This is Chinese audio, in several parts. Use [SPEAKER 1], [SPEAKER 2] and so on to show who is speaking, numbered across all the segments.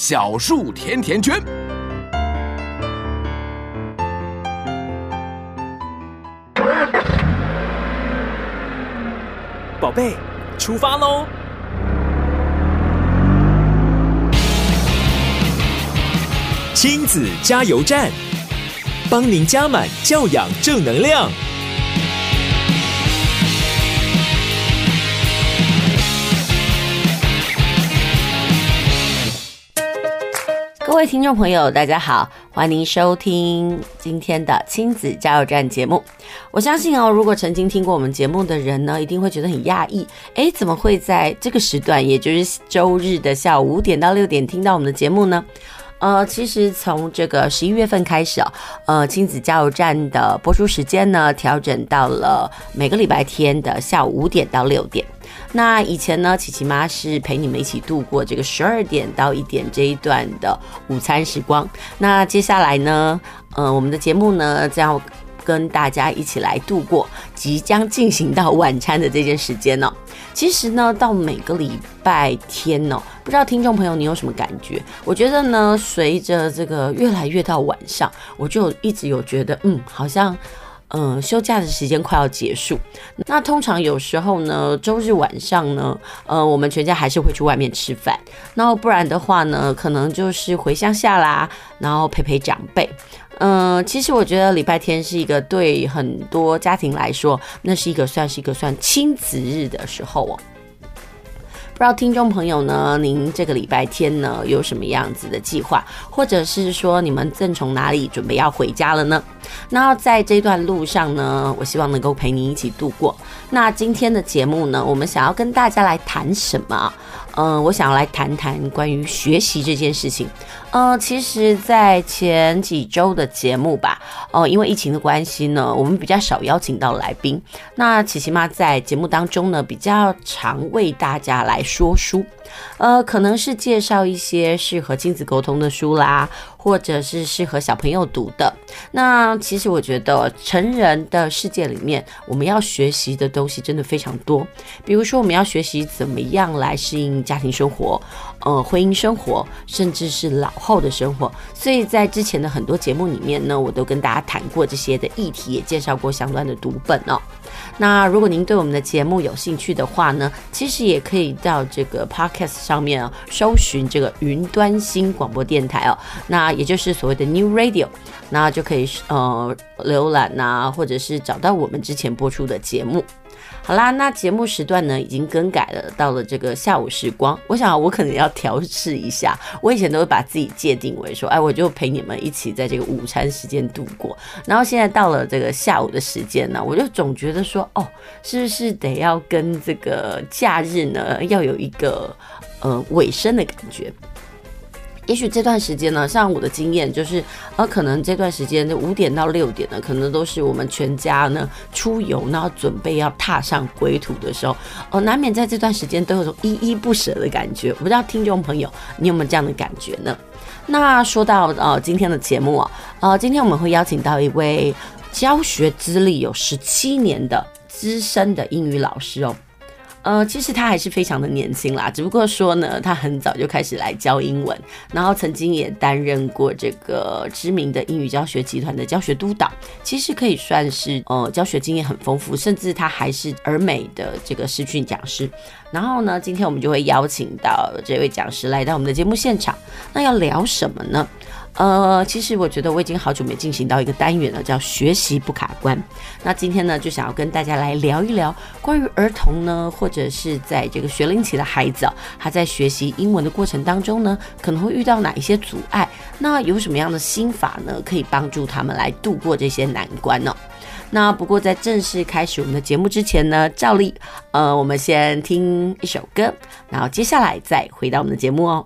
[SPEAKER 1] 小树甜甜圈，
[SPEAKER 2] 宝贝，出发喽！亲子加油站，帮您加满教养正能量。
[SPEAKER 3] 各位听众朋友，大家好，欢迎收听今天的亲子加油站节目。我相信哦，如果曾经听过我们节目的人呢，一定会觉得很讶异，诶，怎么会在这个时段，也就是周日的下午五点到六点听到我们的节目呢？呃，其实从这个十一月份开始哦，呃，亲子加油站的播出时间呢，调整到了每个礼拜天的下午五点到六点。那以前呢，琪琪妈是陪你们一起度过这个十二点到一点这一段的午餐时光。那接下来呢，呃，我们的节目呢，将要跟大家一起来度过即将进行到晚餐的这件时间呢。其实呢，到每个礼拜天呢，不知道听众朋友你有什么感觉？我觉得呢，随着这个越来越到晚上，我就一直有觉得，嗯，好像。嗯、休假的时间快要结束，那通常有时候呢，周日晚上呢，呃，我们全家还是会去外面吃饭，然后不然的话呢，可能就是回乡下啦，然后陪陪长辈。嗯、其实我觉得礼拜天是一个对很多家庭来说，那是一个算是一个算亲子日的时候哦。不知道听众朋友呢，您这个礼拜天呢有什么样子的计划，或者是说你们正从哪里准备要回家了呢？那在这段路上呢，我希望能够陪您一起度过。那今天的节目呢，我们想要跟大家来谈什么？嗯、我想要来谈谈关于学习这件事情。呃，其实，在前几周的节目吧，哦、因为疫情的关系呢，我们比较少邀请到来宾。那琪琪妈在节目当中呢，比较常为大家来说书，呃，可能是介绍一些适合亲子沟通的书啦。或者是适合小朋友读的。那其实我觉得成人的世界里面，我们要学习的东西真的非常多。比如说，我们要学习怎么样来适应家庭生活，呃，婚姻生活，甚至是老后的生活。所以在之前的很多节目里面呢，我都跟大家谈过这些的议题，也介绍过相关的读本哦。那如果您对我们的节目有兴趣的话呢，其实也可以到这个 Podcast 上面啊，搜寻这个云端新广播电台哦。那也就是所谓的 New Radio，那就可以呃浏览呐、或者是找到我们之前播出的节目。好啦，那节目时段呢已经更改了，到了这个下午时光。我想我可能要调试一下。我以前都会把自己界定为说，哎，我就陪你们一起在这个午餐时间度过。然后现在到了这个下午的时间呢，我就总觉得说，哦，是不是得要跟这个假日呢要有一个呃尾声的感觉？也许这段时间呢，像我的经验就是，呃，可能这段时间的五点到六点呢，可能都是我们全家呢出游，然后准备要踏上归途的时候，呃，难免在这段时间都有种依依不舍的感觉。我不知道听众朋友你有没有这样的感觉呢？那说到呃今天的节目啊，呃，今天我们会邀请到一位教学资历有十七年的资深的英语老师哦。呃，其实他还是非常的年轻啦，只不过说呢，他很早就开始来教英文，然后曾经也担任过这个知名的英语教学集团的教学督导，其实可以算是呃教学经验很丰富，甚至他还是儿美的这个视讯讲师。然后呢，今天我们就会邀请到这位讲师来到我们的节目现场，那要聊什么呢？呃，其实我觉得我已经好久没进行到一个单元了，叫学习不卡关。那今天呢，就想要跟大家来聊一聊关于儿童呢，或者是在这个学龄期的孩子啊，他在学习英文的过程当中呢，可能会遇到哪一些阻碍？那有什么样的心法呢，可以帮助他们来度过这些难关呢？那不过在正式开始我们的节目之前呢，照例，呃，我们先听一首歌，然后接下来再回到我们的节目哦。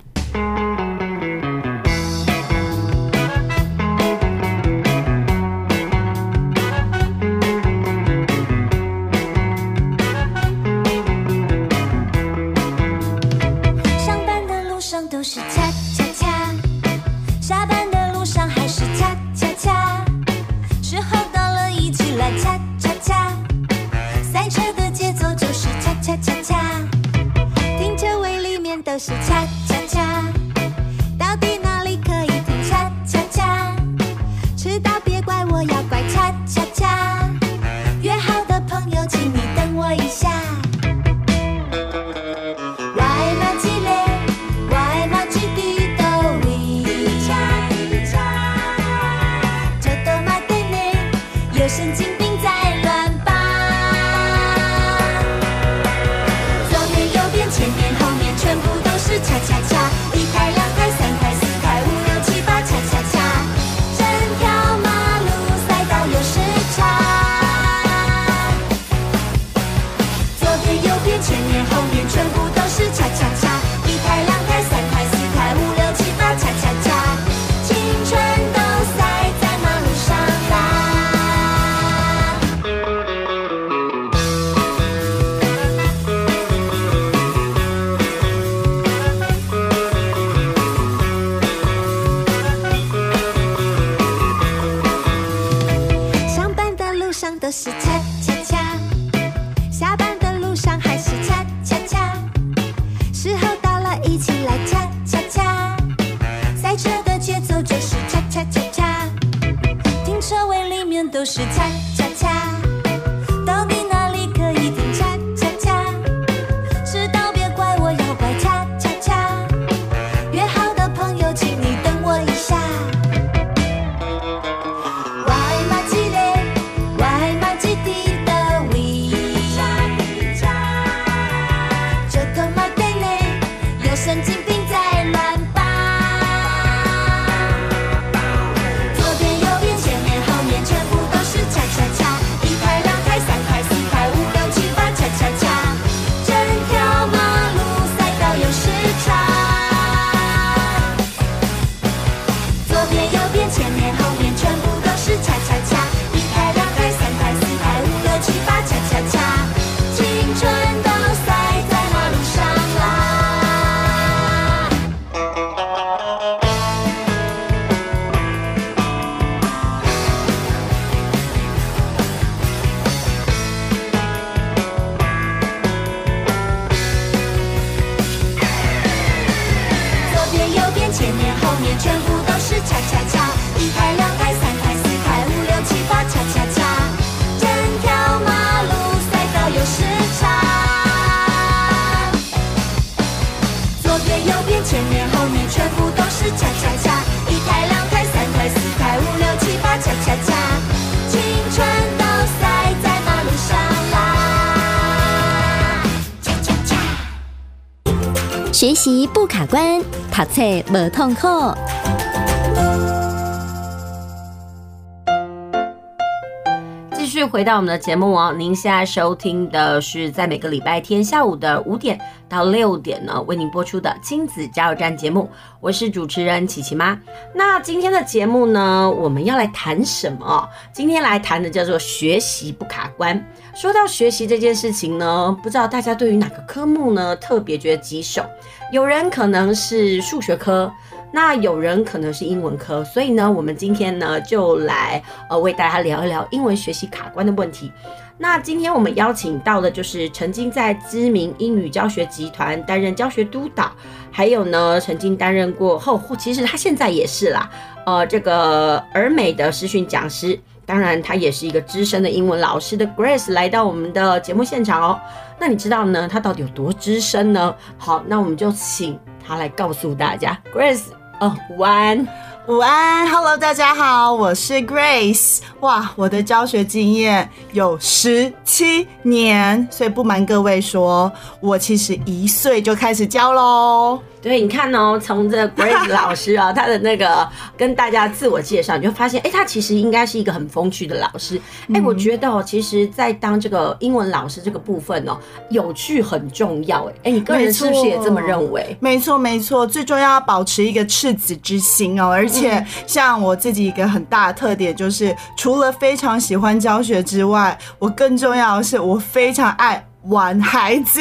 [SPEAKER 4] 读册无痛苦。
[SPEAKER 3] 继续回到我们的节目哦，您现在收听的是在每个礼拜天下午的五点到六点呢，为您播出的亲子加油站节目，我是主持人琪琪妈。那今天的节目呢，我们要来谈什么？今天来谈的叫做学习不卡关。说到学习这件事情呢，不知道大家对于哪个科目呢特别觉得棘手？有人可能是数学科。那有人可能是英文科，所以呢，我们今天呢就来呃为大家聊一聊英文学习卡关的问题。那今天我们邀请到的就是曾经在知名英语教学集团担任教学督导，还有呢曾经担任过后，其实他现在也是啦，呃，这个儿美的视讯讲师，当然他也是一个资深的英文老师的 Grace 来到我们的节目现场哦。那你知道呢，他到底有多资深呢？好，那我们就请他来告诉大家，Grace。哦，午安，
[SPEAKER 5] 午安，Hello，大家好，我是 Grace。哇，我的教学经验有十七年，所以不瞒各位说，我其实一岁就开始教喽。
[SPEAKER 3] 对，你看哦，从这 Grace 老师啊，他的那个跟大家自我介绍，你就发现，哎，他其实应该是一个很风趣的老师。哎、嗯，我觉得哦，其实，在当这个英文老师这个部分哦，有趣很重要。哎，哎，你个人是不是也这么认为？
[SPEAKER 5] 没错，没错，最重要要保持一个赤子之心哦。而且，像我自己一个很大的特点，就是除了非常喜欢教学之外，我更重要的是，我非常爱。玩孩子。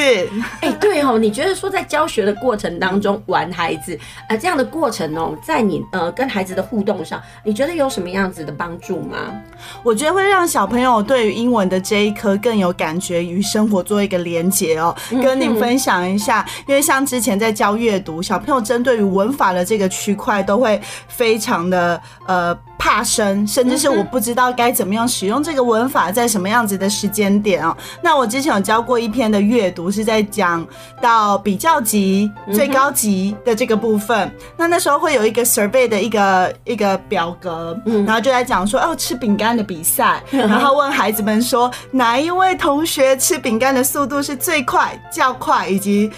[SPEAKER 3] 哎，对哦，你觉得说在教学的过程当中玩孩子，呃，这样的过程哦，在你呃跟孩子的互动上，你觉得有什么样子的帮助吗？
[SPEAKER 5] 我觉得会让小朋友对于英文的这一科更有感觉，与生活做一个连结哦。跟你分享一下，因为像之前在教阅读，小朋友针对于文法的这个区块都会非常的呃。怕生，甚至是我不知道该怎么样使用这个文法，在什么样子的时间点哦。那我之前有教过一篇的阅读，是在讲到比较级、最高级的这个部分。那那时候会有一个 survey 的一个一个表格，然后就在讲说哦，吃饼干的比赛，然后问孩子们说哪一位同学吃饼干的速度是最快、较快，以及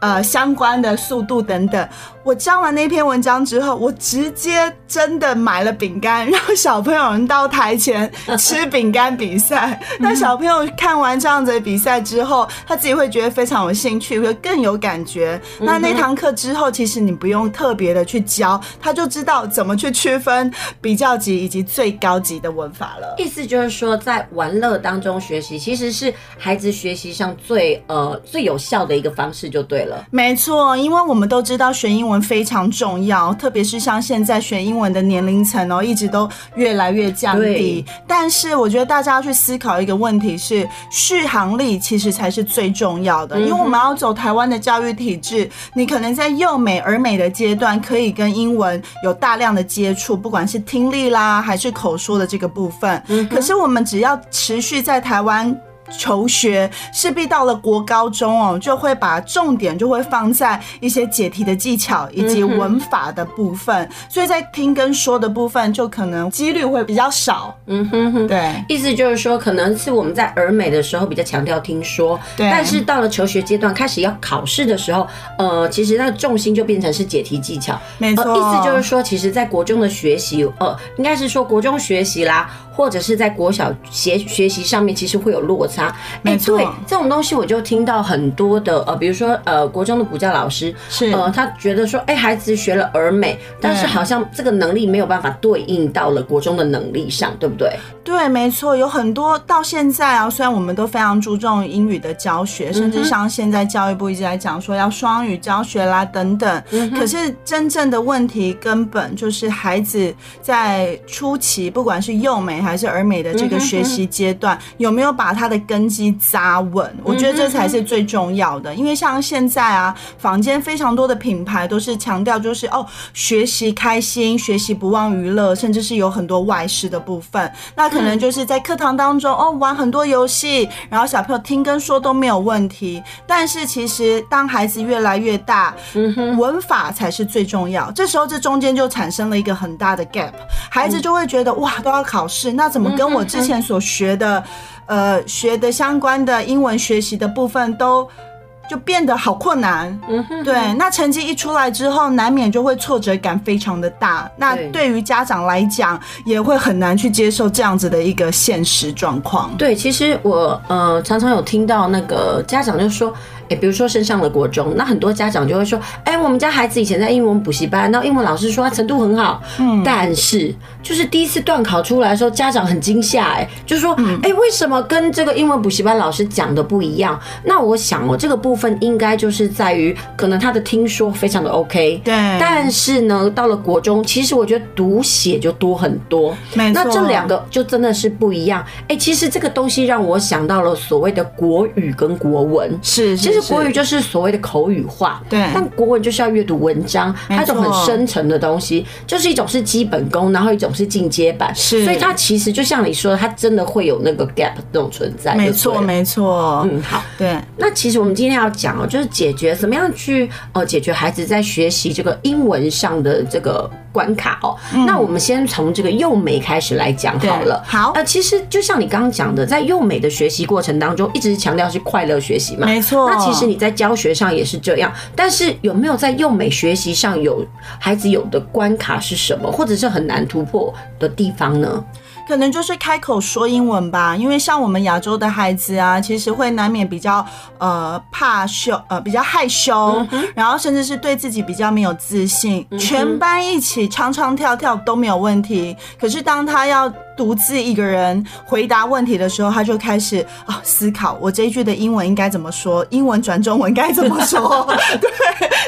[SPEAKER 5] 呃相关的速度等等。我教完那篇文章之后，我直接真的买了饼干，让小朋友们到台前吃饼干比赛。那小朋友看完这样子的比赛之后，他自己会觉得非常有兴趣，会更有感觉。那那堂课之后，其实你不用特别的去教，他就知道怎么去区分比较级以及最高级的文法了。
[SPEAKER 3] 意思就是说，在玩乐当中学习，其实是孩子学习上最呃最有效的一个方式，就对了。
[SPEAKER 5] 没错，因为我们都知道学英文。文非常重要，特别是像现在学英文的年龄层哦，一直都越来越降低。但是我觉得大家要去思考一个问题是，续航力其实才是最重要的。因为我们要走台湾的教育体制，你可能在幼美、而美的阶段可以跟英文有大量的接触，不管是听力啦还是口说的这个部分。可是我们只要持续在台湾。求学势必到了国高中哦，就会把重点就会放在一些解题的技巧以及文法的部分，所以在听跟说的部分就可能几率会比较少。嗯哼哼，对，
[SPEAKER 3] 意思就是说，可能是我们在儿美的时候比较强调听说，
[SPEAKER 5] 对，
[SPEAKER 3] 但是到了求学阶段开始要考试的时候，呃，其实那个重心就变成是解题技巧。
[SPEAKER 5] 没错，
[SPEAKER 3] 意思就是说，其实在国中的学习，呃，应该是说国中学习啦。或者是在国小学学习上面，其实会有落差。
[SPEAKER 5] 没错，
[SPEAKER 3] 对，这种东西我就听到很多的呃，比如说呃，国中的补教老师
[SPEAKER 5] 是
[SPEAKER 3] 呃，他觉得说，哎，孩子学了儿美，但是好像这个能力没有办法对应到了国中的能力上，对不对？
[SPEAKER 5] 对，没错，有很多到现在啊，虽然我们都非常注重英语的教学，甚至像现在教育部一直在讲说要双语教学啦等等，可是真正的问题根本就是孩子在初期，不管是幼美还还是儿美的这个学习阶段，有没有把他的根基扎稳？我觉得这才是最重要的。因为像现在啊，坊间非常多的品牌都是强调就是哦，学习开心，学习不忘娱乐，甚至是有很多外事的部分。那可能就是在课堂当中哦，玩很多游戏，然后小朋友听跟说都没有问题。但是其实当孩子越来越大，文法才是最重要。这时候这中间就产生了一个很大的 gap，孩子就会觉得哇，都要考试。那怎么跟我之前所学的，呃，学的相关的英文学习的部分都就变得好困难？嗯哼，对。那成绩一出来之后，难免就会挫折感非常的大。那对于家长来讲，也会很难去接受这样子的一个现实状况。
[SPEAKER 3] 对，其实我呃常常有听到那个家长就说。哎，比如说升上了国中，那很多家长就会说：“哎，我们家孩子以前在英文补习班，那英文老师说他程度很好，嗯，但是就是第一次段考出来的时候，家长很惊吓，哎，就说，哎，为什么跟这个英文补习班老师讲的不一样？那我想，哦这个部分应该就是在于，可能他的听说非常的 OK，
[SPEAKER 5] 对，
[SPEAKER 3] 但是呢，到了国中，其实我觉得读写就多很多，那这两个就真的是不一样。哎，其实这个东西让我想到了所谓的国语跟国文，
[SPEAKER 5] 是，其实。
[SPEAKER 3] 国语就是所谓的口语化，
[SPEAKER 5] 对，
[SPEAKER 3] 但国文就是要阅读文章，它一种很深层的东西，就是一种是基本功，然后一种是进阶版，
[SPEAKER 5] 是，
[SPEAKER 3] 所以它其实就像你说，它真的会有那个 gap 那种存在，
[SPEAKER 5] 没错，没错，
[SPEAKER 3] 嗯，好，
[SPEAKER 5] 对。
[SPEAKER 3] 那其实我们今天要讲哦，就是解决怎么样去呃解决孩子在学习这个英文上的这个关卡哦。那我们先从这个幼美开始来讲好了。
[SPEAKER 5] 好，
[SPEAKER 3] 呃，其实就像你刚刚讲的，在幼美的学习过程当中，一直强调是快乐学习嘛，
[SPEAKER 5] 没错。
[SPEAKER 3] 那其实你在教学上也是这样，但是有没有在幼美学习上有孩子有的关卡是什么，或者是很难突破的地方呢？
[SPEAKER 5] 可能就是开口说英文吧，因为像我们亚洲的孩子啊，其实会难免比较呃怕羞，呃比较害羞，然后甚至是对自己比较没有自信。全班一起唱唱跳跳都没有问题，可是当他要独自一个人回答问题的时候，他就开始啊、哦、思考，我这一句的英文应该怎么说，英文转中文该怎么说？对，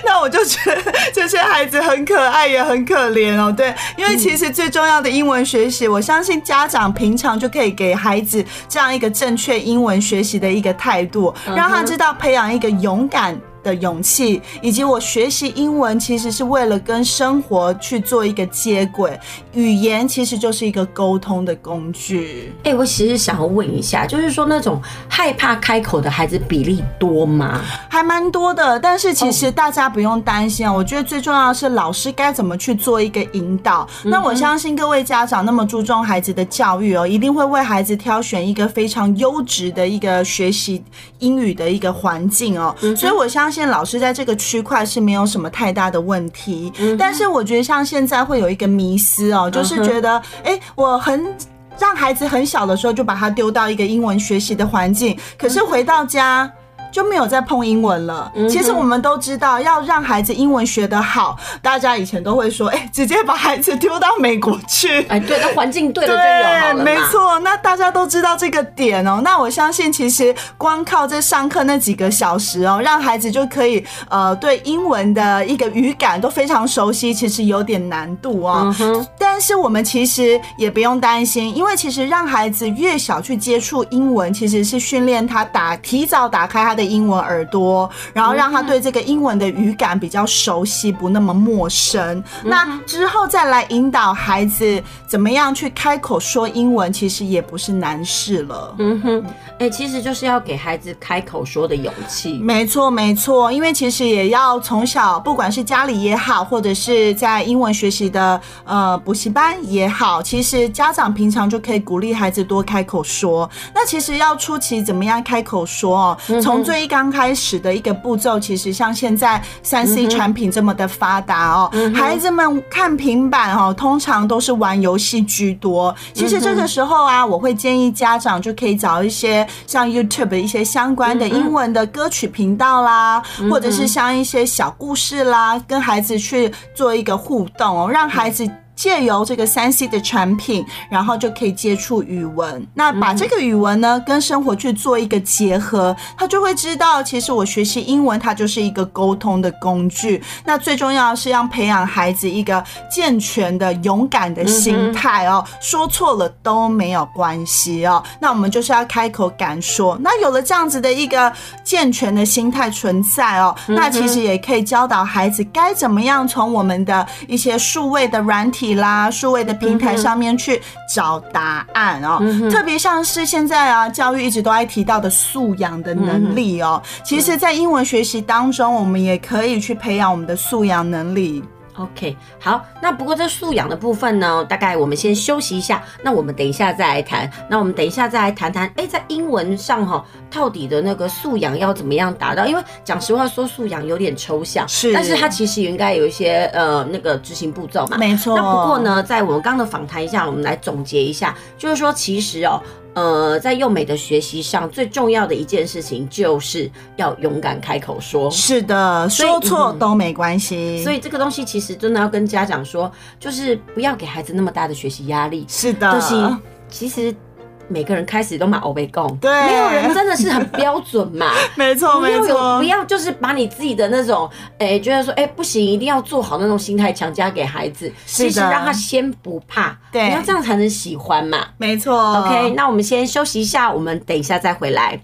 [SPEAKER 5] 那我就觉得这些孩子很可爱，也很可怜哦。对，因为其实最重要的英文学习，我相信家长平常就可以给孩子这样一个正确英文学习的一个态度，让他知道培养一个勇敢的勇气，以及我学习英文其实是为了跟生活去做一个接轨，语言其实就是一个沟通的工具。
[SPEAKER 3] 哎、欸，我其实想要问一下，就是说那种害怕开口的孩子比例多吗？
[SPEAKER 5] 还蛮多的，但是其实大家不用担心啊。Oh. 我觉得最重要的是老师该怎么去做一个引导。Mm -hmm. 那我相信各位家长那么注重孩子的教育哦，一定会为孩子挑选一个非常优质的一个学习英语的一个环境哦。Mm -hmm. 所以我相信。现老师在这个区块是没有什么太大的问题，但是我觉得像现在会有一个迷思哦，就是觉得哎，我很让孩子很小的时候就把他丢到一个英文学习的环境，可是回到家。就没有再碰英文了。其实我们都知道，要让孩子英文学得好，大家以前都会说，哎，直接把孩子丢到美国去。
[SPEAKER 3] 哎，对，那环境对了就有好了。
[SPEAKER 5] 没错，那大家都知道这个点哦。那我相信，其实光靠这上课那几个小时哦，让孩子就可以呃对英文的一个语感都非常熟悉，其实有点难度哦。但是我们其实也不用担心，因为其实让孩子越小去接触英文，其实是训练他打提早打开他的。英文耳朵，然后让他对这个英文的语感比较熟悉，不那么陌生。那之后再来引导孩子怎么样去开口说英文，其实也不是难事了。
[SPEAKER 3] 嗯哼，哎，其实就是要给孩子开口说的勇气。
[SPEAKER 5] 没错，没错，因为其实也要从小，不管是家里也好，或者是在英文学习的呃补习班也好，其实家长平常就可以鼓励孩子多开口说。那其实要初期怎么样开口说哦？从最最刚开始的一个步骤，其实像现在三 C 产品这么的发达哦，孩子们看平板哦，通常都是玩游戏居多。其实这个时候啊，我会建议家长就可以找一些像 YouTube 的一些相关的英文的歌曲频道啦，或者是像一些小故事啦，跟孩子去做一个互动哦，让孩子。借由这个三 C 的产品，然后就可以接触语文。那把这个语文呢，跟生活去做一个结合，他就会知道，其实我学习英文，它就是一个沟通的工具。那最重要的是要培养孩子一个健全的、勇敢的心态哦。说错了都没有关系哦。那我们就是要开口敢说。那有了这样子的一个健全的心态存在哦，那其实也可以教导孩子该怎么样从我们的一些数位的软体。体啦，数位的平台上面去找答案哦，特别像是现在啊，教育一直都爱提到的素养的能力哦，其实，在英文学习当中，我们也可以去培养我们的素养能力。
[SPEAKER 3] OK，好，那不过这素养的部分呢，大概我们先休息一下。那我们等一下再来谈。那我们等一下再来谈谈，哎，在英文上哈，到底的那个素养要怎么样达到？因为讲实话，说素养有点抽象，是，但是它其实应该有一些呃那个执行步骤嘛。没错。那不过呢，在我们刚刚的访谈一下，我们来总结一下，就是说，其实哦。呃，在幼美的学习上，最重要的一件事情就是要勇敢开口说。是的，说错都没关系。所以这个东西其实真的要跟家长说，就是不要给孩子那么大的学习压力。是的，就是其实。每个人开始都买欧贝贡，对，没有人真的是很标准嘛，没错没错，不要就是把你自己的那种，哎、欸，觉得说，哎、欸，不行，一定要做好那种心态强加给孩子，其实让他先不怕，对，你要这样才能喜欢嘛，没错。OK，那我们先休息一下，我们等一下再回
[SPEAKER 6] 来。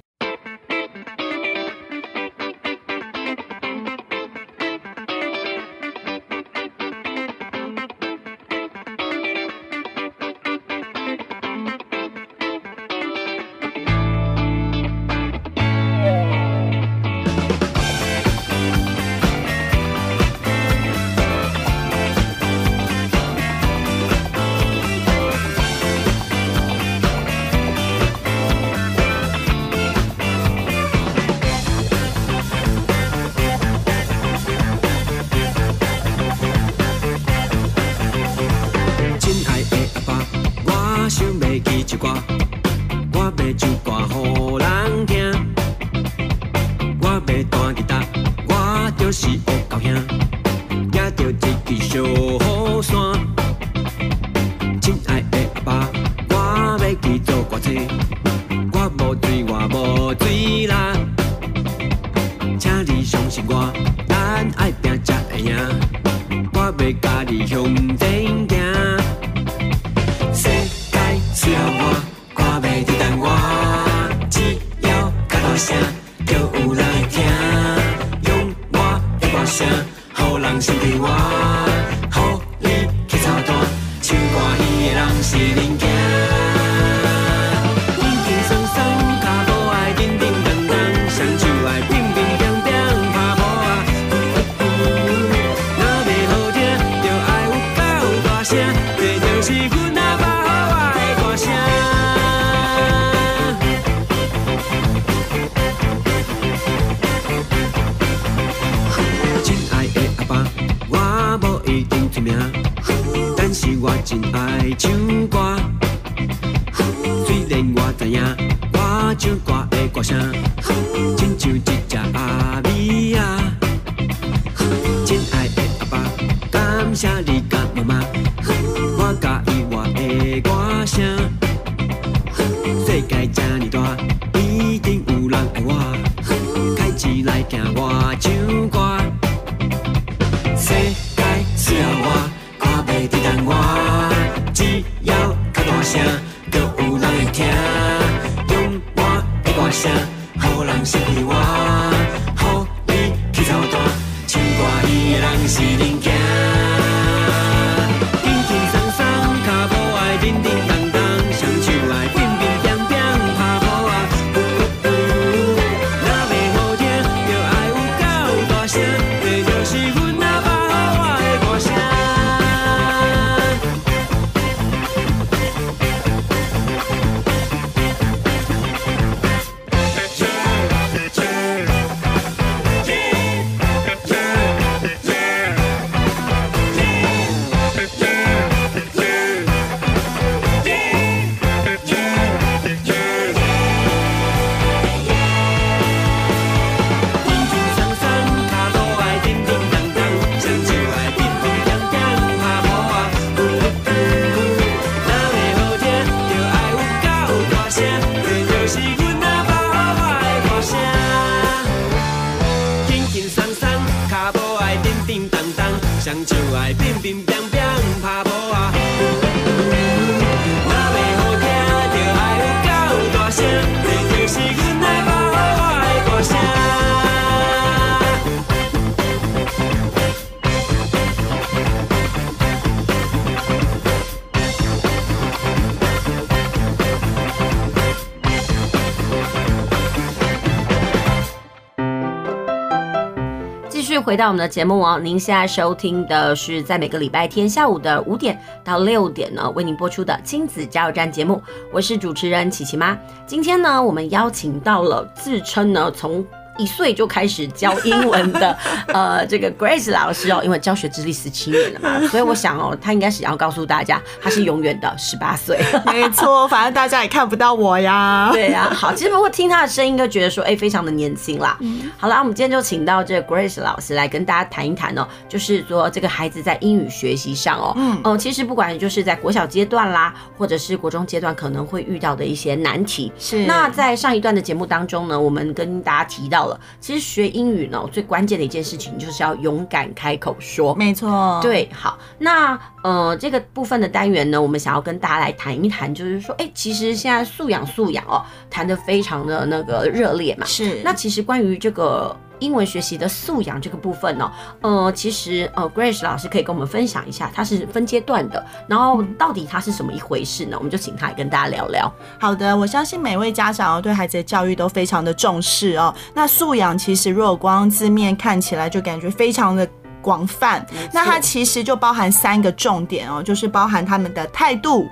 [SPEAKER 3] 回到我们的节目哦，您现在收听的是在每个礼拜天下午的五点到六点呢，为您播出的亲子加油站节目，我是主持人琪琪妈。今天呢，我们邀请到了自称呢从。一岁就开始教英文的，呃，这个 Grace 老师哦，因为教学资历十七年了嘛，所以我想哦，他应该是要告诉大家，他是永远的十八岁。
[SPEAKER 5] 没错，反正大家也看不到我呀。
[SPEAKER 3] 对呀，好，其实不过听他的声音，就觉得说，哎，非常的年轻啦。好了，我们今天就请到这个 Grace 老师来跟大家谈一谈哦，就是说这个孩子在英语学习上哦，嗯，哦，其实不管就是在国小阶段啦，或者是国中阶段，可能会遇到的一些难题。是。那在上一段的节目当中呢，我们跟大家提到。其实学英语呢，最关键的一件事情就是要勇敢开口说。
[SPEAKER 5] 没错，
[SPEAKER 3] 对，好，那呃，这个部分的单元呢，我们想要跟大家来谈一谈，就是说，哎，其实现在素养素养哦，谈的非常的那个热烈嘛。是。那其实关于这个。英文学习的素养这个部分呢，呃，其实呃，Grace 老师可以跟我们分享一下，它是分阶段的，然后到底它是什么一回事呢？我们就请他来跟大家聊聊。
[SPEAKER 5] 好的，我相信每位家长对孩子的教育都非常的重视哦。那素养其实如果光字面看起来就感觉非常的广泛，那它其实就包含三个重点哦，就是包含他们的态度、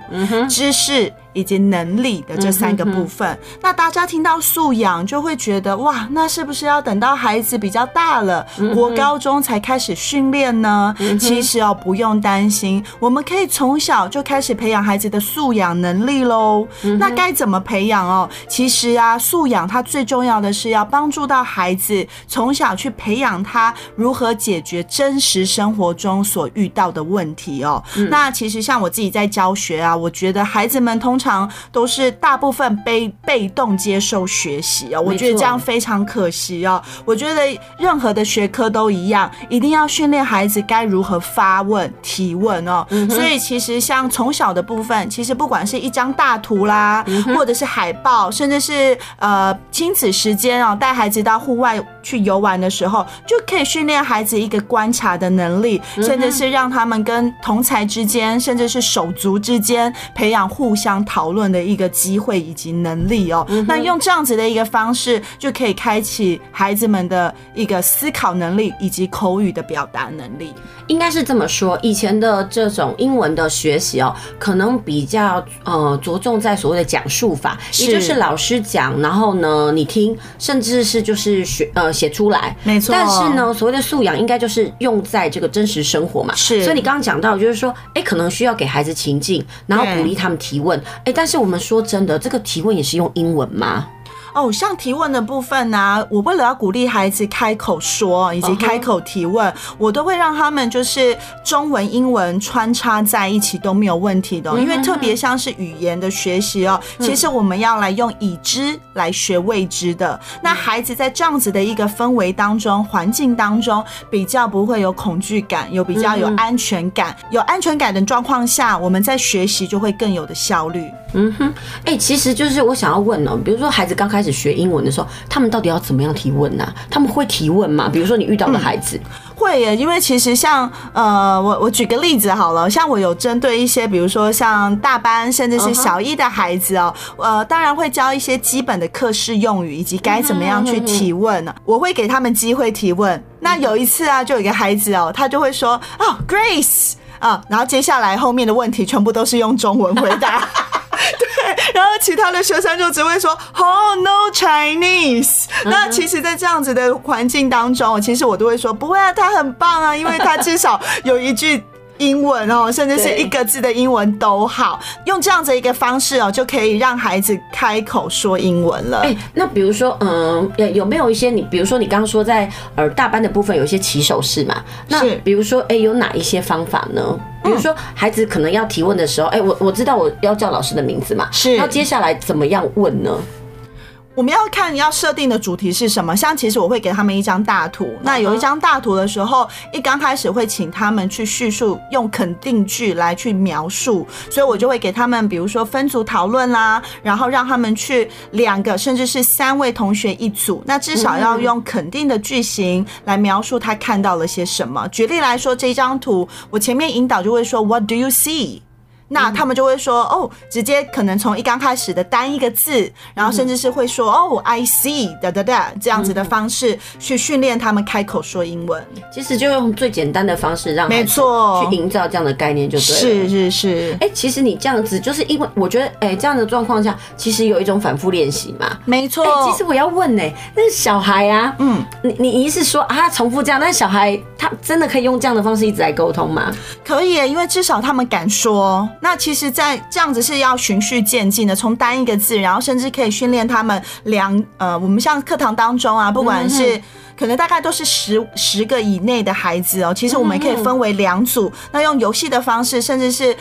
[SPEAKER 5] 知识。以及能力的这三个部分，嗯、那大家听到素养就会觉得哇，那是不是要等到孩子比较大了，嗯、国高中才开始训练呢？嗯、其实哦，不用担心，我们可以从小就开始培养孩子的素养能力喽。嗯、那该怎么培养哦？其实啊，素养它最重要的是要帮助到孩子从小去培养他如何解决真实生活中所遇到的问题哦。嗯、那其实像我自己在教学啊，我觉得孩子们通常常都是大部分被被动接受学习哦，我觉得这样非常可惜哦。我觉得任何的学科都一样，一定要训练孩子该如何发问、提问哦。所以其实像从小的部分，其实不管是一张大图啦，或者是海报，甚至是呃亲子时间哦，带孩子到户外去游玩的时候，就可以训练孩子一个观察的能力，甚至是让他们跟同才之间，甚至是手足之间培养互相讨论的一个机会以及能力哦。那用这样子的一个方式，就可以开启孩子们的一个思考能力以及口语的表达能力。
[SPEAKER 3] 应该是这么说，以前的这种英文的学习哦，可能比较呃着重在所谓的讲述法，也就是老师讲，然后呢你听，甚至是就是学呃写出来，
[SPEAKER 5] 没错。
[SPEAKER 3] 但是呢，所谓的素养应该就是用在这个真实生活嘛。
[SPEAKER 5] 是。
[SPEAKER 3] 所以你刚刚讲到，就是说，哎，可能需要给孩子情境，然后鼓励他们提问。哎，但是我们说真的，这个提问也是用英文吗？
[SPEAKER 5] 哦，像提问的部分呢、啊，我为了要鼓励孩子开口说以及开口提问，我都会让他们就是中文、英文穿插在一起都没有问题的。因为特别像是语言的学习哦，其实我们要来用已知来学未知的。那孩子在这样子的一个氛围当中、环境当中，比较不会有恐惧感，有比较有安全感。有安全感的状况下，我们在学习就会更有的效率。
[SPEAKER 3] 嗯哼，哎、欸，其实就是我想要问哦，比如说孩子刚开始学英文的时候，他们到底要怎么样提问呢、啊？他们会提问吗？比如说你遇到的孩子，
[SPEAKER 5] 嗯、会耶，因为其实像呃，我我举个例子好了，像我有针对一些，比如说像大班甚至是小一的孩子哦、喔，呃，当然会教一些基本的课室用语以及该怎么样去提问？我会给他们机会提问。那有一次啊，就有一个孩子哦、喔，他就会说哦，Grace 啊，然后接下来后面的问题全部都是用中文回答。然后其他的学生就只会说 “Oh no Chinese”。那其实，在这样子的环境当中，其实我都会说不会啊，他很棒啊，因为他至少有一句英文哦，甚至是一个字的英文都好。用这样子一个方式哦，就可以让孩子开口说英文了。
[SPEAKER 3] 哎，那比如说，嗯，有没有一些你，比如说你刚刚说在呃大班的部分有一些起手式嘛？那比如说，哎，有哪一些方法呢？比如说，孩子可能要提问的时候，哎、欸，我我知道我要叫老师的名字嘛，是。那接下来怎么样问呢？
[SPEAKER 5] 我们要看你要设定的主题是什么。像其实我会给他们一张大图，那有一张大图的时候，一刚开始会请他们去叙述，用肯定句来去描述，所以我就会给他们，比如说分组讨论啦，然后让他们去两个甚至是三位同学一组，那至少要用肯定的句型来描述他看到了些什么。举例来说，这张图我前面引导就会说 What do you see？那他们就会说哦，直接可能从一刚开始的单一个字，然后甚至是会说哦，I see 哒哒哒这样子的方式去训练他们开口说英文。
[SPEAKER 3] 其实就用最简单的方式让没错去营造这样的概念就对了。
[SPEAKER 5] 是是是。
[SPEAKER 3] 哎、欸，其实你这样子就是因为我觉得哎、欸、这样的状况下，其实有一种反复练习嘛。
[SPEAKER 5] 没错。
[SPEAKER 3] 哎，其实我要问呢、欸，那小孩啊，嗯，你你意思说啊，重复这样，但是小孩他真的可以用这样的方式一直来沟通吗？
[SPEAKER 5] 可以，因为至少他们敢说。那其实，在这样子是要循序渐进的，从单一个字，然后甚至可以训练他们两呃，我们像课堂当中啊，不管是可能大概都是十十个以内的孩子哦，其实我们可以分为两组，那用游戏的方式，甚至是。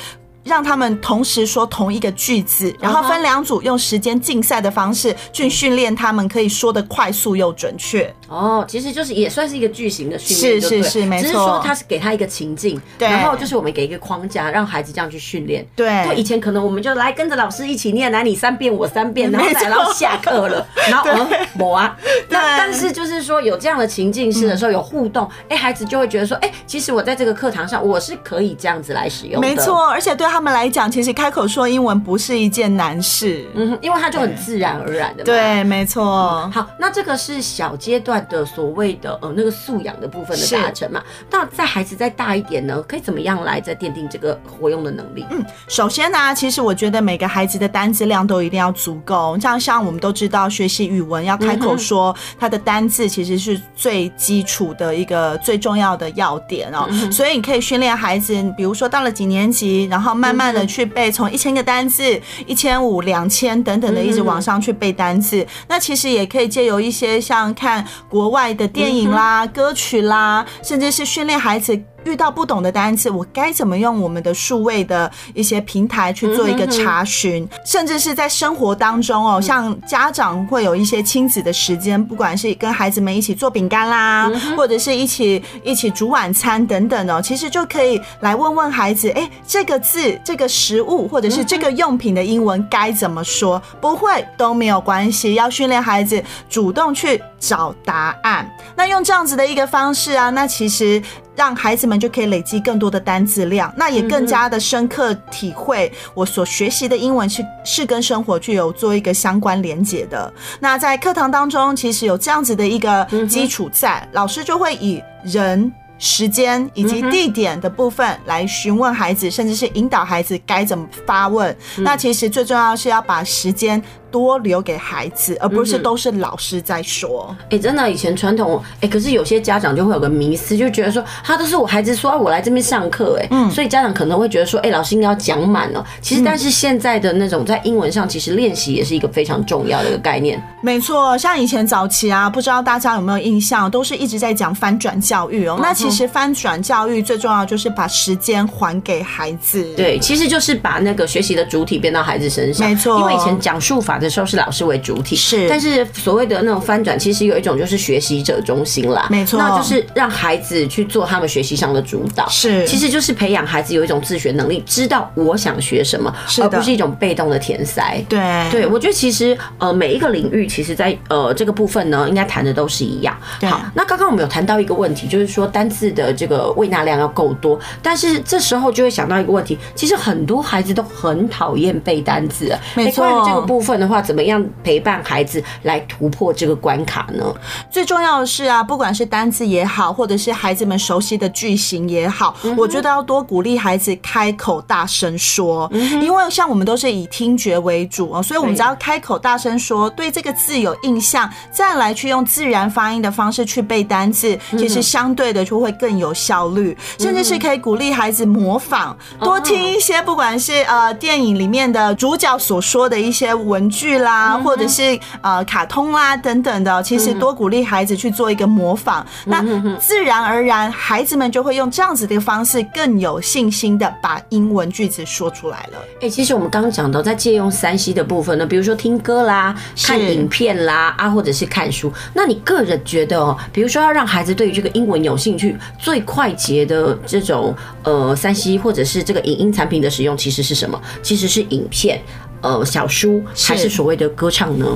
[SPEAKER 5] 让他们同时说同一个句子，然后分两组，用时间竞赛的方式去训练他们可以说的快速又准确。
[SPEAKER 3] 哦，其实就是也算是一个句型的训练，
[SPEAKER 5] 是是是，没错。
[SPEAKER 3] 只是说他是给他一个情境，对，然后就是我们给一个框架，让孩子这样去训练。
[SPEAKER 5] 对，就
[SPEAKER 3] 以前可能我们就来跟着老师一起念，来你三遍我三遍，然后然后下课了，然后我啊。那但是就是说有这样的情境式的时候有互动，哎，孩子就会觉得说，哎，其实我在这个课堂上我是可以这样子来使用的。
[SPEAKER 5] 没错，而且对他们来讲，其实开口说英文不是一件难事，
[SPEAKER 3] 嗯，因为它就很自然而然的。
[SPEAKER 5] 对，没错。
[SPEAKER 3] 好，那这个是小阶段的所谓的呃那个素养的部分的达成嘛？那在孩子再大一点呢，可以怎么样来再奠定这个活用的能力？
[SPEAKER 5] 嗯，首先呢，其实我觉得每个孩子的单字量都一定要足够。像像我们都知道，学习语文要开口说，它的单字其实是最基础的一个最重要的要点哦。所以你可以训练孩子，比如说到了几年级，然后慢慢慢的。去背从一千个单字、一千五、两千等等的，一直往上去背单字。嗯、那其实也可以借由一些像看国外的电影啦、嗯、歌曲啦，甚至是训练孩子。遇到不懂的单词，我该怎么用我们的数位的一些平台去做一个查询？甚至是在生活当中哦，像家长会有一些亲子的时间，不管是跟孩子们一起做饼干啦，或者是一起一起煮晚餐等等哦，其实就可以来问问孩子，哎，这个字、这个食物或者是这个用品的英文该怎么说？不会都没有关系，要训练孩子主动去。找答案。那用这样子的一个方式啊，那其实让孩子们就可以累积更多的单字量，那也更加的深刻体会我所学习的英文是是跟生活具有做一个相关连结的。那在课堂当中，其实有这样子的一个基础在，老师就会以人。时间以及地点的部分来询问孩子，甚至是引导孩子该怎么发问。那其实最重要是要把时间。多留给孩子，而不是都是老师在说。
[SPEAKER 3] 哎、真的，以前传统，哎、欸，可是有些家长就会有个迷思，就觉得说，他都是我孩子说我来这边上课，哎，嗯，所以家长可能会觉得说，哎、欸，老师应该要讲满了。其实，但是现在的那种在英文上，其实练习也是一个非常重要的一个概念。
[SPEAKER 5] 没错，像以前早期啊，不知道大家有没有印象，都是一直在讲翻转教育哦、喔。那其实翻转教育最重要就是把时间还给孩子。
[SPEAKER 3] 对，其实就是把那个学习的主体变到孩子身上。没错，因为以前讲述法的时候是老师为主体，是，但是所谓的那种翻转，其实有一种就是学习者中心啦，没错，那就是让孩子去做他们学习上的主导，是，其实就是培养孩子有一种自学能力，知道我想学什么，而不是一种被动的填塞。对，对我觉得其实呃每一个领域，其实在呃这个部分呢，应该谈的都是一样。好，那刚刚我们有谈到一个问题，就是说单字的这个喂纳量要够多，但是这时候就会想到一个问题，其实很多孩子都很讨厌背单字，没错。关于这个部分的话，怎么？样陪伴孩子来突破这个关卡呢？
[SPEAKER 5] 最重要的是啊，不管是单字也好，或者是孩子们熟悉的句型也好，我觉得要多鼓励孩子开口大声说，因为像我们都是以听觉为主哦，所以我们只要开口大声说，对这个字有印象，再来去用自然发音的方式去背单字，其实相对的就会更有效率，甚至是可以鼓励孩子模仿，多听一些不管是呃电影里面的主角所说的一些文句啦。啊，或者是呃卡通啦等等的，其实多鼓励孩子去做一个模仿，那自然而然孩子们就会用这样子的方式更有信心的把英文句子说出来了。
[SPEAKER 3] 哎，其实我们刚刚讲到在借用三 C 的部分呢，比如说听歌啦、看影片啦啊，或者是看书，那你个人觉得哦，比如说要让孩子对于这个英文有兴趣，最快捷的这种呃三 C 或者是这个影音产品的使用，其实是什么？其实是影片。呃，小书还是所谓的歌唱呢？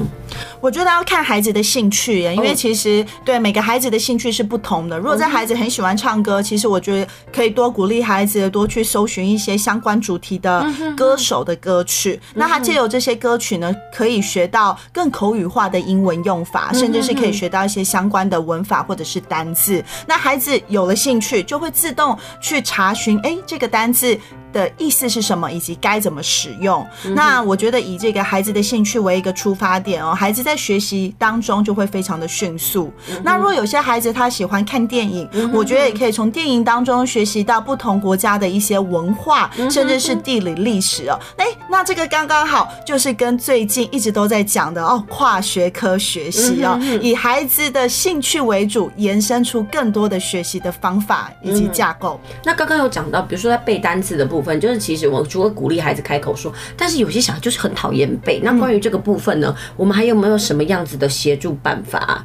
[SPEAKER 5] 我觉得要看孩子的兴趣耶，因为其实对每个孩子的兴趣是不同的。如果这孩子很喜欢唱歌，其实我觉得可以多鼓励孩子多去搜寻一些相关主题的歌手的歌曲。那他借由这些歌曲呢，可以学到更口语化的英文用法，甚至是可以学到一些相关的文法或者是单字。那孩子有了兴趣，就会自动去查询，哎，这个单字的意思是什么，以及该怎么使用。那我觉得以这个孩子的兴趣为一个出发点哦，孩子在学习当中就会非常的迅速。那如果有些孩子他喜欢看电影，我觉得也可以从电影当中学习到不同国家的一些文化，甚至是地理历史哦。哎，那这个刚刚好就是跟最近一直都在讲的哦，跨学科学习哦，以孩子的兴趣为主，延伸出更多的学习的方法以及架构。
[SPEAKER 3] 那刚刚有讲到，比如说在背单词的部分。就是，其实我除了鼓励孩子开口说，但是有些小孩就是很讨厌背。那关于这个部分呢，我们还有没有什么样子的协助办法？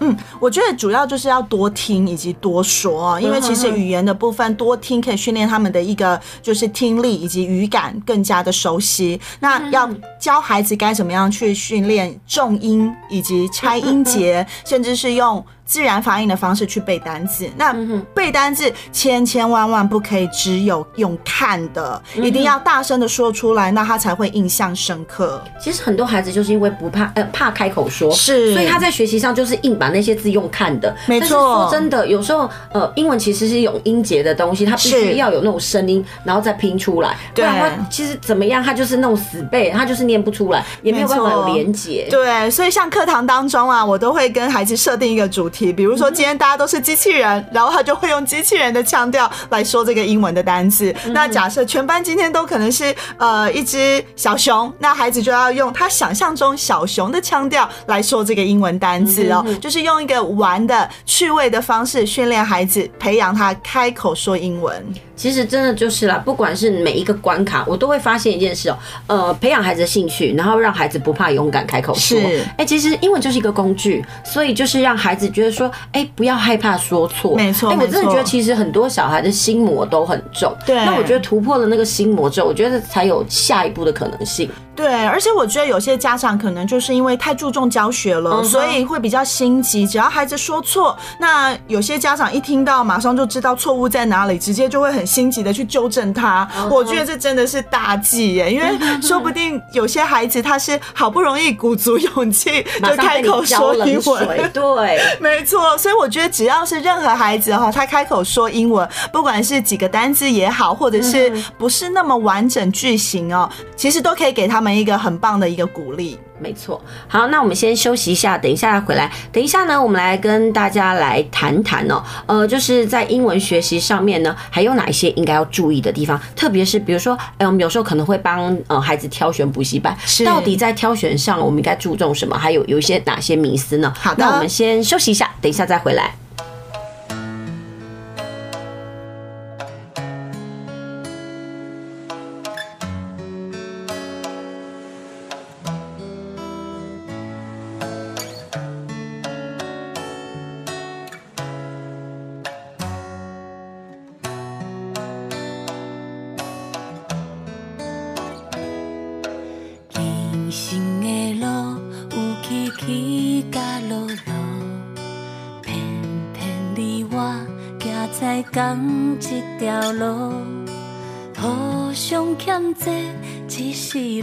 [SPEAKER 5] 嗯，我觉得主要就是要多听以及多说，因为其实语言的部分多听可以训练他们的一个就是听力以及语感更加的熟悉。那要教孩子该怎么样去训练重音以及拆音节，甚至是用。自然发音的方式去背单字，那背单字千千万万不可以只有用看的，一定要大声的说出来，那他才会印象深刻。
[SPEAKER 3] 其实很多孩子就是因为不怕呃怕开口说，是，所以他在学习上就是硬把那些字用看的。没错，说真的，有时候呃英文其实是有音节的东西，它必须要有那种声音，然后再拼出来。对，不然他其实怎么样，他就是那种死背，他就是念不出来，也没有办法有连结。
[SPEAKER 5] 对，所以像课堂当中啊，我都会跟孩子设定一个主题。比如说今天大家都是机器人，然后他就会用机器人的腔调来说这个英文的单词。那假设全班今天都可能是呃一只小熊，那孩子就要用他想象中小熊的腔调来说这个英文单词哦，就是用一个玩的趣味的方式训练孩子，培养他开口说英文。
[SPEAKER 3] 其实真的就是啦，不管是每一个关卡，我都会发现一件事哦，呃，培养孩子的兴趣，然后让孩子不怕勇敢开口说。是，哎，其实英文就是一个工具，所以就是让孩子觉得说，哎，不要害怕说错。没错，哎，我真的觉得其实很多小孩的心魔都很重。对，那我觉得突破了那个心魔之后，我觉得才有下一步的可能性。
[SPEAKER 5] 对，而且我觉得有些家长可能就是因为太注重教学了，所以会比较心急。只要孩子说错，那有些家长一听到马上就知道错误在哪里，直接就会很心急的去纠正他。我觉得这真的是大忌耶，因为 说不定有些孩子他是好不容易鼓足勇气就开口说英文。
[SPEAKER 7] 对。
[SPEAKER 5] 没错，所以我觉得只要是任何孩子哈，他开口说英文，不管是几个单字也好，或者是不是那么完整句型哦，其实都可以给他们一个很棒的一个鼓励。
[SPEAKER 7] 没错，好，那我们先休息一下，等一下回来。等一下呢，我们来跟大家来谈谈哦，呃，就是在英文学习上面呢，还有哪一些应该要注意的地方？特别是比如说，哎，我们有时候可能会帮呃孩子挑选补习班，到底在挑选上我们应该注重什么？还有有一些哪些迷思呢？
[SPEAKER 5] 好的
[SPEAKER 7] 那我们先休息一下，等一下再回来。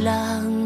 [SPEAKER 3] 浪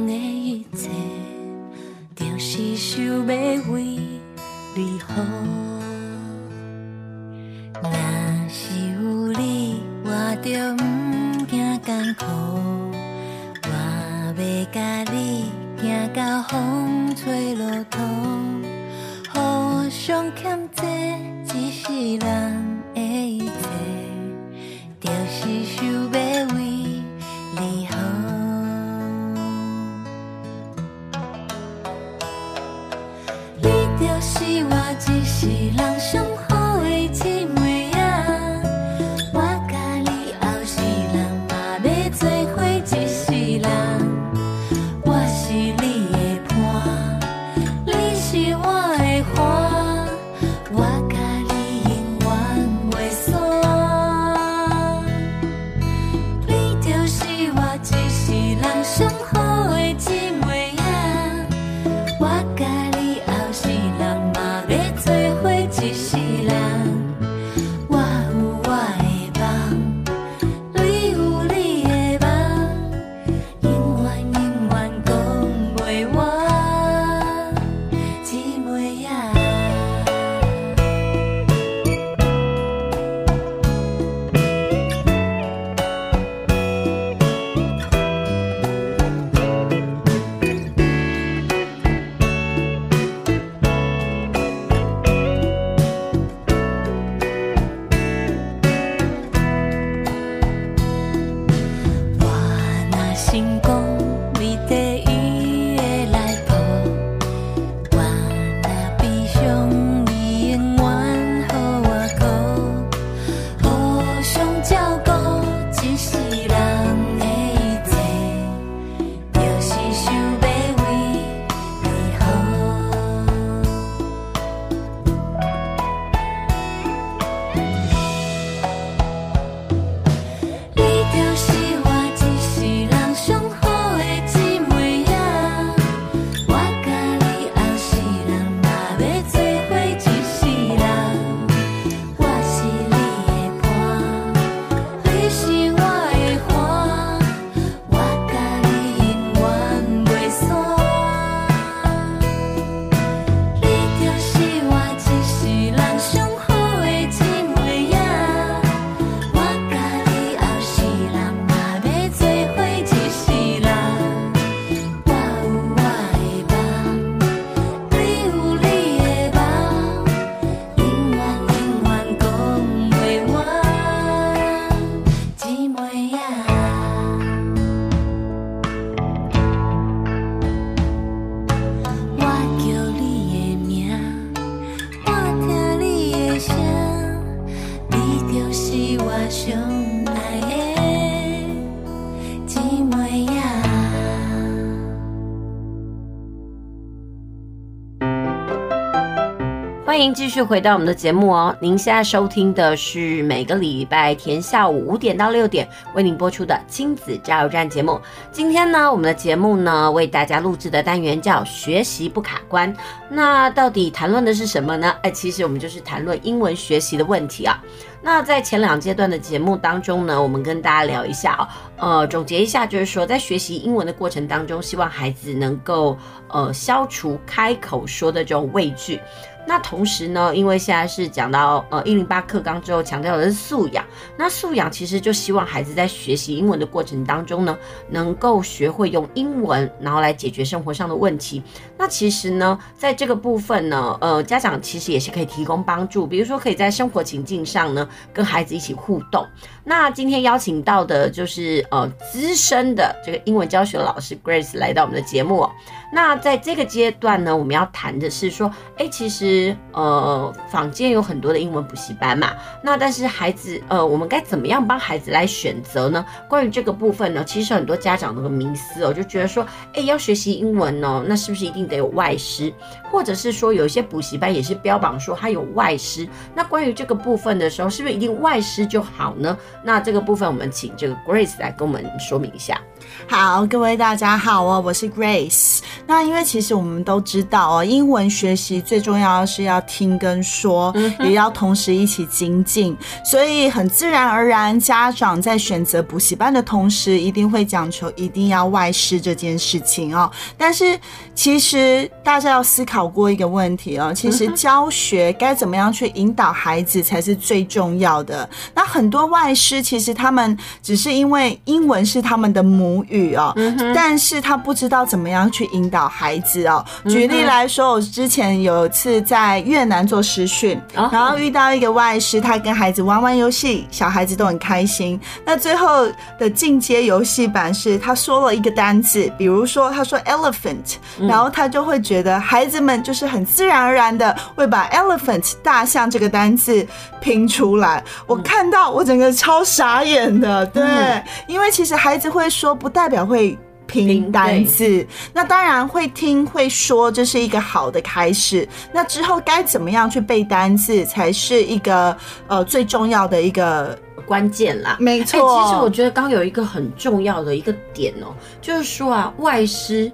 [SPEAKER 3] 继续回到我们的节目哦。您现在收听的是每个礼拜天下午五点到六点为您播出的亲子加油站节目。今天呢，我们的节目呢为大家录制的单元叫“学习不卡关”。那到底谈论的是什么呢？哎，其实我们就是谈论英文学习的问题啊。那在前两阶段的节目当中呢，我们跟大家聊一下哦，呃，总结一下，就是说在学习英文的过程当中，希望孩子能够呃消除开口说的这种畏惧。那同时呢，因为现在是讲到呃一零八课纲之后强调的是素养，那素养其实就希望孩子在学习英文的过程当中呢，能够学会用英文，然后来解决生活上的问题。那其实呢，在这个部分呢，呃，家长其实也是可以提供帮助，比如说可以在生活情境上呢，跟孩子一起互动。那今天邀请到的就是呃资深的这个英文教学老师 Grace 来到我们的节目哦。那在这个阶段呢，我们要谈的是说，哎，其实呃，坊间有很多的英文补习班嘛。那但是孩子，呃，我们该怎么样帮孩子来选择呢？关于这个部分呢，其实很多家长都有个迷思哦，就觉得说，哎，要学习英文哦，那是不是一定得有外师？或者是说，有一些补习班也是标榜说它有外师。那关于这个部分的时候，是不是一定外师就好呢？那这个部分，我们请这个 Grace 来跟我们说明一下。
[SPEAKER 5] 好，各位大家好哦，我是 Grace。那因为其实我们都知道哦，英文学习最重要的是要听跟说，嗯、也要同时一起精进，所以很自然而然，家长在选择补习班的同时，一定会讲求一定要外师这件事情哦。但是其实大家要思考过一个问题哦，其实教学该怎么样去引导孩子才是最重要的。那很多外师其实他们只是因为英文是他们的母语哦，但是他不知道怎么样去引导孩子哦。举例来说，我之前有一次在越南做实训，然后遇到一个外师，他跟孩子玩玩游戏，小孩子都很开心。那最后的进阶游戏版是他说了一个单字，比如说他说 elephant，然后他就会觉得孩子们就是很自然而然的会把 elephant 大象这个单字拼出来。我看到我整个超傻眼的，对，因为其实孩子会说不代表会拼单字，那当然会听会说，这是一个好的开始。那之后该怎么样去背单字，才是一个呃最重要的一个
[SPEAKER 3] 关键啦。没错，欸，其实我觉得刚有一个很重要的一个点哦，就是说啊，外师。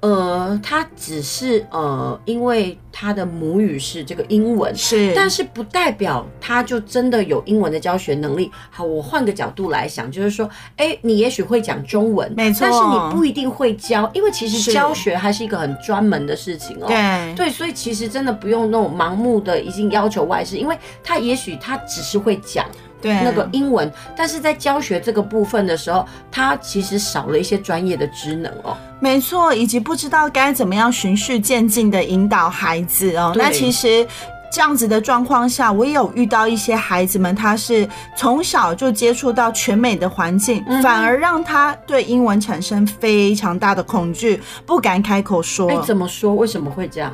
[SPEAKER 3] 呃，他只是呃，因为他的母语是这个英文，是，但是不代表他就真的有英文的教学能力。好，我换个角度来想，就是说，哎，你也许会讲中文，没错，但是你不一定会教，因为其实教学还是一个很专门的事情哦。对，对，所以其实真的不用那种盲目的已经要求外事，因为他也许他只是会讲。对那个英文，但是在教学这个部分的时候，他其实少了一些专业的职能哦。
[SPEAKER 5] 没错，以及不知道该怎么样循序渐进的引导孩子哦。那其实。这样子的状况下，我也有遇到一些孩子们，他是从小就接触到全美的环境，嗯、反而让他对英文产生非常大的恐惧，不敢开口说。
[SPEAKER 3] 哎，怎么说？为什么会这样？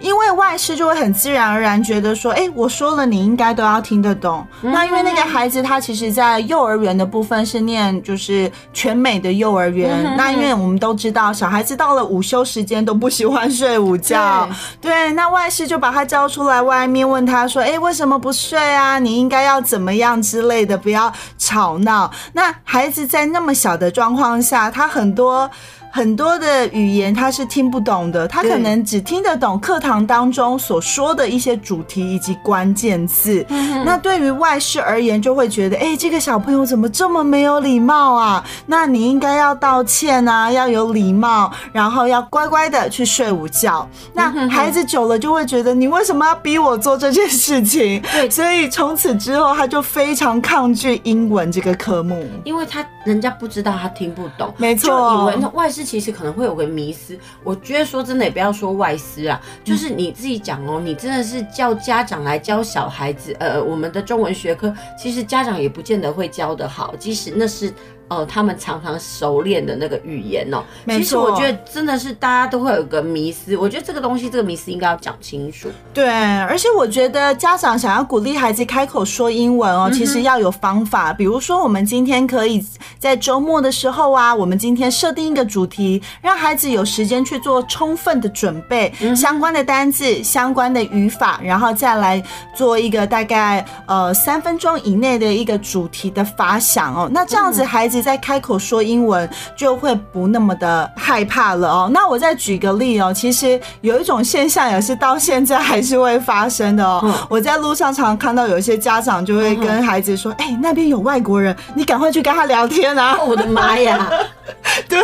[SPEAKER 5] 因为外师就会很自然而然觉得说，哎，我说了，你应该都要听得懂。嗯、那因为那个孩子他其实在幼儿园的部分是念就是全美的幼儿园，嗯、那因为我们都知道，小孩子到了午休时间都不喜欢睡午觉，对，对，那外师就把他叫出来外。外面问他说：“哎，为什么不睡啊？你应该要怎么样之类的，不要吵闹。”那孩子在那么小的状况下，他很多。很多的语言他是听不懂的，他可能只听得懂课堂当中所说的一些主题以及关键字。嗯、那对于外事而言，就会觉得，哎，这个小朋友怎么这么没有礼貌啊？那你应该要道歉啊，要有礼貌，然后要乖乖的去睡午觉。那孩子久了就会觉得，你为什么要逼我做这件事情？对，所以从此之后，他就非常抗拒英文这个科目，
[SPEAKER 3] 因为他人家不知道，他听不懂，
[SPEAKER 5] 没错，就
[SPEAKER 3] 以为那外师。其实可能会有个迷思，我觉得说真的也不要说外师啊，就是你自己讲哦，你真的是叫家长来教小孩子，呃，我们的中文学科，其实家长也不见得会教得好，即使那是。呃，他们常常熟练的那个语言哦。其实我觉得真的是大家都会有个迷思，我觉得这个东西这个迷思应该要讲清楚。
[SPEAKER 5] 对，而且我觉得家长想要鼓励孩子开口说英文哦，其实要有方法。比如说，我们今天可以在周末的时候啊，我们今天设定一个主题，让孩子有时间去做充分的准备，相关的单字、相关的语法，然后再来做一个大概呃三分钟以内的一个主题的发想哦。那这样子孩子在开口说英文就会不那么的害怕了哦。那我再举个例哦，其实有一种现象也是到现在还是会发生的哦。我在路上常常看到有一些家长就会跟孩子说：“哎，那边有外国人，你赶快去跟他聊天啊！”
[SPEAKER 3] 我的妈呀！
[SPEAKER 5] 对，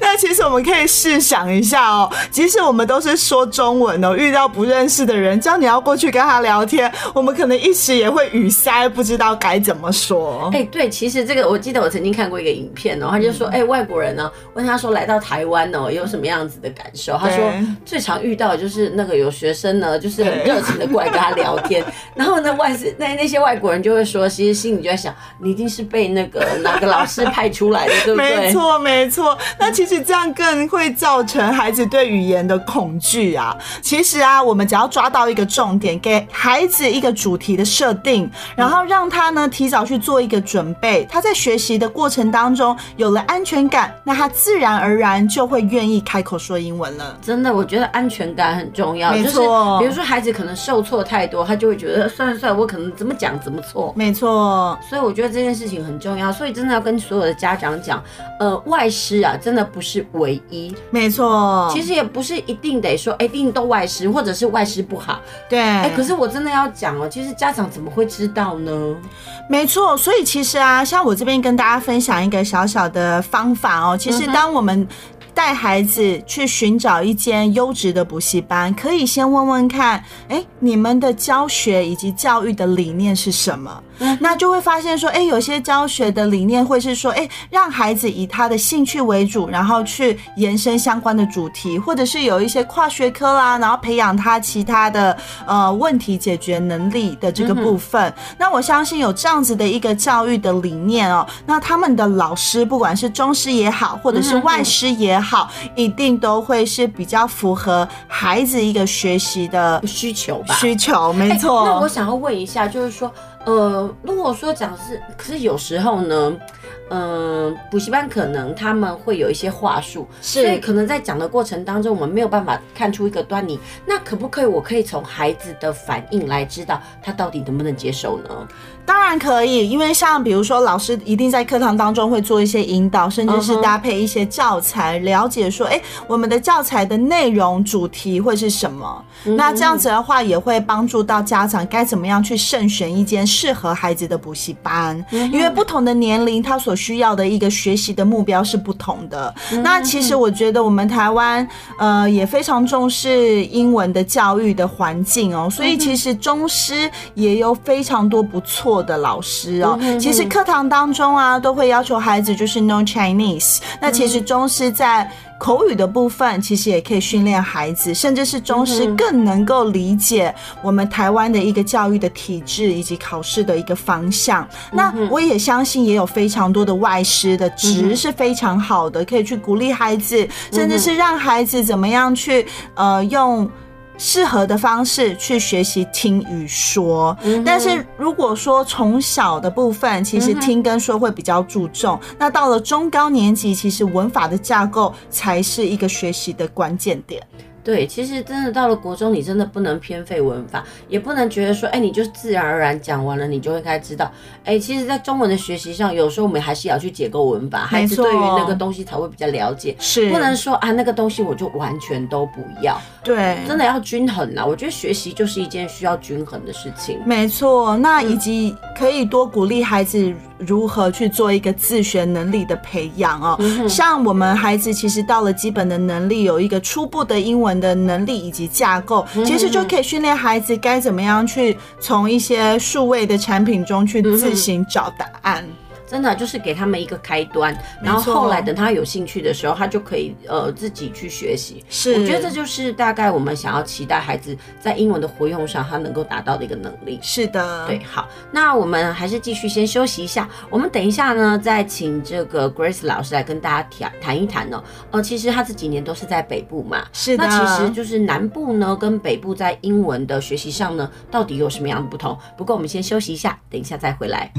[SPEAKER 5] 那其实我们可以试想一下哦，即使我们都是说中文哦，遇到不认识的人，叫你要过去跟他聊天，我们可能一时也会语塞，不知道该怎么说。
[SPEAKER 3] 哎，对，其实这个我记得我曾经看过一个影片哦，他就说，哎，外国人呢，问他说来到台湾哦，有什么样子的感受？他说最常遇到的就是那个有学生呢，就是很热情的过来跟他聊天，然后呢，外是那那些外国人就会说，其实心里就在想，你一定是被那个哪个老师派出来的，对不对？
[SPEAKER 5] 没错，没错。那其实这样更会造成孩子对语言的恐惧啊。其实啊，我们只要抓到一个重点，给孩子一个主题的设定，然后让他呢提早去做一个准备，他在学习的过程当中有了安全感，那他自然而然就会愿意开口说英文了。
[SPEAKER 3] 真的，我觉得安全感很重要。
[SPEAKER 5] 没错，
[SPEAKER 3] 就是比如说孩子可能受挫太多，他就会觉得算了算了，我可能怎么讲怎么错。
[SPEAKER 5] 没错，
[SPEAKER 3] 所以我觉得这件事情很重要。所以真的要跟所有的家长讲，呃，外师啊，真的不是唯一。
[SPEAKER 5] 没错，
[SPEAKER 3] 其实也不是一定得说，哎，一定都外师，或者是外师不好。
[SPEAKER 5] 对，
[SPEAKER 3] 哎，可是我真的要讲哦，其实家长怎么会知道呢？
[SPEAKER 5] 没错，所以其实啊，像我这边跟大家分享一个小小的方法哦，其实当我们带孩子去寻找一间优质的补习班，可以先问问看，哎，你们的教学以及教育的理念是什么？那就会发现说，哎，有些教学的理念会是说，哎，让孩子以他的兴趣为主，然后去延伸相关的主题，或者是有一些跨学科啦，然后培养他其他的呃问题解决能力的这个部分。那我相信有这样子的一个教育的理念哦，那他们的老师，不管是中师也好，或者是外师也好，一定都会是比较符合孩子一个学习的
[SPEAKER 3] 需求吧？
[SPEAKER 5] 需求，没错。
[SPEAKER 3] 那我想要问一下，就是说。呃，如果说讲是，可是有时候呢，嗯、呃，补习班可能他们会有一些话术，
[SPEAKER 5] 是，
[SPEAKER 3] 所以可能在讲的过程当中，我们没有办法看出一个端倪。那可不可以，我可以从孩子的反应来知道他到底能不能接受呢？
[SPEAKER 5] 当然可以，因为像比如说，老师一定在课堂当中会做一些引导，甚至是搭配一些教材，了解说，哎，我们的教材的内容主题会是什么？那这样子的话，也会帮助到家长该怎么样去慎选一间适合孩子的补习班，因为不同的年龄，他所需要的一个学习的目标是不同的。那其实我觉得我们台湾呃也非常重视英文的教育的环境哦，所以其实中师也有非常多不错的老师哦，其实课堂当中啊，都会要求孩子就是 No Chinese。那其实中师在口语的部分，其实也可以训练孩子，甚至是中师更能够理解我们台湾的一个教育的体制以及考试的一个方向。那我也相信，也有非常多的外师的值是非常好的，可以去鼓励孩子，甚至是让孩子怎么样去呃用。适合的方式去学习听与说，但是如果说从小的部分，其实听跟说会比较注重，那到了中高年级，其实文法的架构才是一个学习的关键点。
[SPEAKER 3] 对，其实真的到了国中，你真的不能偏废文法，也不能觉得说，哎，你就自然而然讲完了，你就会开始知道。哎，其实，在中文的学习上，有时候我们还是要去解构文法，孩子对于那个东西才会比较了解。
[SPEAKER 5] 是，
[SPEAKER 3] 不能说啊，那个东西我就完全都不要。
[SPEAKER 5] 对，
[SPEAKER 3] 真的要均衡啊！我觉得学习就是一件需要均衡的事情。
[SPEAKER 5] 没错，那以及可以多鼓励孩子如何去做一个自学能力的培养哦。嗯、像我们孩子其实到了基本的能力，有一个初步的英文。的能力以及架构，其实就可以训练孩子该怎么样去从一些数位的产品中去自行找答案。
[SPEAKER 3] 真的就是给他们一个开端，然后后来等他有兴趣的时候，他就可以呃自己去学习。
[SPEAKER 5] 是，
[SPEAKER 3] 我觉得这就是大概我们想要期待孩子在英文的活用上，他能够达到的一个能力。
[SPEAKER 5] 是的，
[SPEAKER 3] 对，好，那我们还是继续先休息一下，我们等一下呢再请这个 Grace 老师来跟大家谈谈一谈哦。呃，其实他这几年都是在北部嘛，
[SPEAKER 5] 是的，
[SPEAKER 3] 那其实就是南部呢跟北部在英文的学习上呢，到底有什么样的不同？不过我们先休息一下，等一下再回来。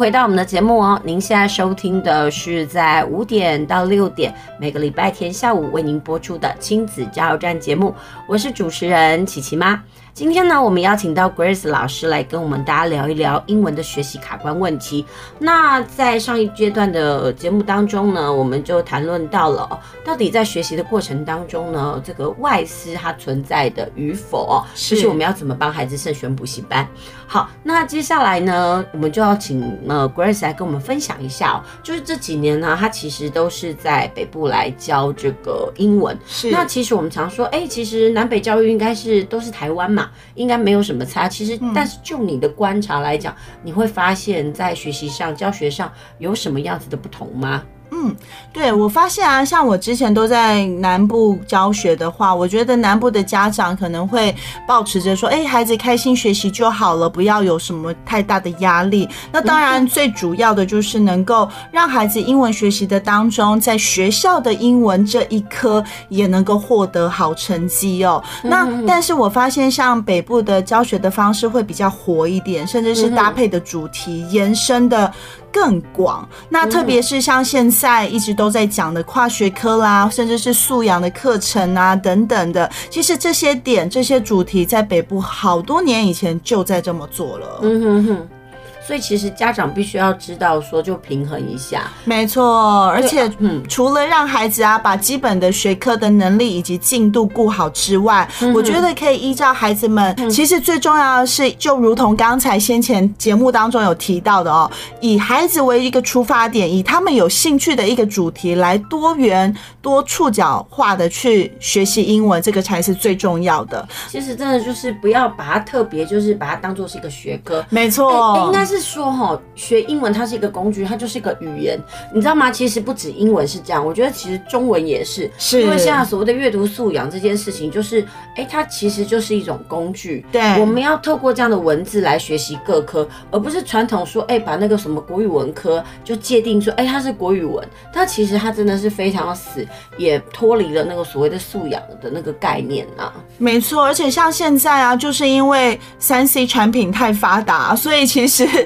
[SPEAKER 3] 回到我们的节目哦，您现在收听的是在五点到六点每个礼拜天下午为您播出的亲子加油站节目，我是主持人琪琪妈。今天呢，我们邀请到 Grace 老师来跟我们大家聊一聊英文的学习卡关问题。那在上一阶段的节目当中呢，我们就谈论到了，到底在学习的过程当中呢，这个外师它存在的与否，就是我们要怎么帮孩子慎选补习班。好，那接下来呢，我们就要请呃 Grace 来跟我们分享一下哦，就是这几年呢，他其实都是在北部来教这个英文。是，那其实我们常说，哎，其实南北教育应该是都是台湾嘛，应该没有什么差。其实，但是就你的观察来讲，你会发现在学习上、教学上有什么样子的不同吗？
[SPEAKER 5] 嗯，对，我发现啊，像我之前都在南部教学的话，我觉得南部的家长可能会抱持着说，哎，孩子开心学习就好了，不要有什么太大的压力。那当然，最主要的就是能够让孩子英文学习的当中，在学校的英文这一科也能够获得好成绩哦。那但是我发现，像北部的教学的方式会比较活一点，甚至是搭配的主题延伸的。更广，那特别是像现在一直都在讲的跨学科啦，甚至是素养的课程啊等等的，其实这些点、这些主题在北部好多年以前就在这么做了。嗯哼哼。
[SPEAKER 3] 所以其实家长必须要知道说，就平衡一下。
[SPEAKER 5] 没错，而且嗯，除了让孩子啊把基本的学科的能力以及进度顾好之外，嗯、我觉得可以依照孩子们。嗯、其实最重要的是，就如同刚才先前节目当中有提到的哦，以孩子为一个出发点，以他们有兴趣的一个主题来多元多触角化的去学习英文，这个才是最重要的。
[SPEAKER 3] 其实真的就是不要把它特别，就是把它当做是一个学科。
[SPEAKER 5] 没错，
[SPEAKER 3] 应该是说哈，学英文它是一个工具，它就是一个语言，你知道吗？其实不止英文是这样，我觉得其实中文也是，
[SPEAKER 5] 是
[SPEAKER 3] 因为现在所谓的阅读素养这件事情，就是哎、欸，它其实就是一种工具。
[SPEAKER 5] 对，
[SPEAKER 3] 我们要透过这样的文字来学习各科，而不是传统说哎、欸，把那个什么国语文科就界定说哎、欸，它是国语文，但其实它真的是非常死，也脱离了那个所谓的素养的那个概念啊。
[SPEAKER 5] 没错，而且像现在啊，就是因为三 C 产品太发达，所以其实。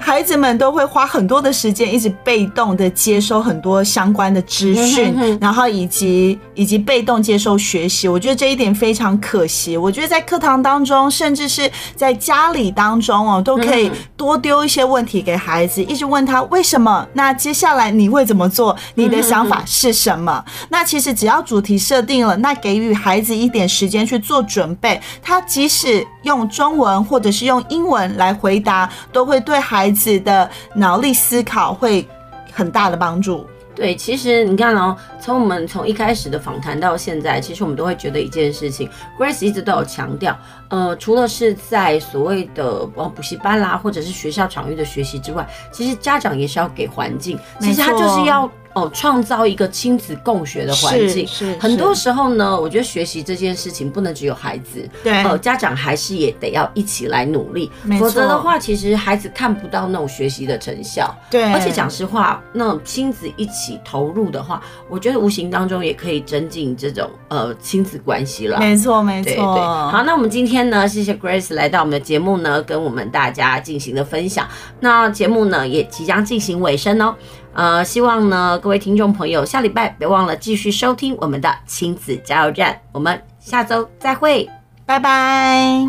[SPEAKER 5] 孩子们都会花很多的时间，一直被动的接收很多相关的资讯，然后以及以及被动接受学习。我觉得这一点非常可惜。我觉得在课堂当中，甚至是在家里当中哦，都可以多丢一些问题给孩子，一直问他为什么？那接下来你会怎么做？你的想法是什么？那其实只要主题设定了，那给予孩子一点时间去做准备，他即使用中文或者是用英文来回答，都会对孩子。孩子的脑力思考会很大的帮助。
[SPEAKER 3] 对，其实你看哦，从我们从一开始的访谈到现在，其实我们都会觉得一件事情，Grace 一直都有强调，呃，除了是在所谓的哦补习班啦，或者是学校场域的学习之外，其实家长也是要给环境，其实他就是要。哦，创造一个亲子共学的环境。是，很多时候呢，我觉得学习这件事情不能只有孩子，
[SPEAKER 5] 对，
[SPEAKER 3] 呃，家长还是也得要一起来努力，否则的话，其实孩子看不到那种学习的成效。
[SPEAKER 5] 对，
[SPEAKER 3] 而且讲实话，那种亲子一起投入的话，我觉得无形当中也可以增进这种呃亲子关系了。
[SPEAKER 5] 没错，没错。
[SPEAKER 3] 对，对，好，那我们今天呢，谢谢 Grace 来到我们的节目呢，跟我们大家进行的分享。那节目呢，也即将进行尾声哦。呃，希望呢，各位听众朋友，下礼拜别忘了继续收听我们的亲子加油站，我们下周再会，
[SPEAKER 5] 拜拜。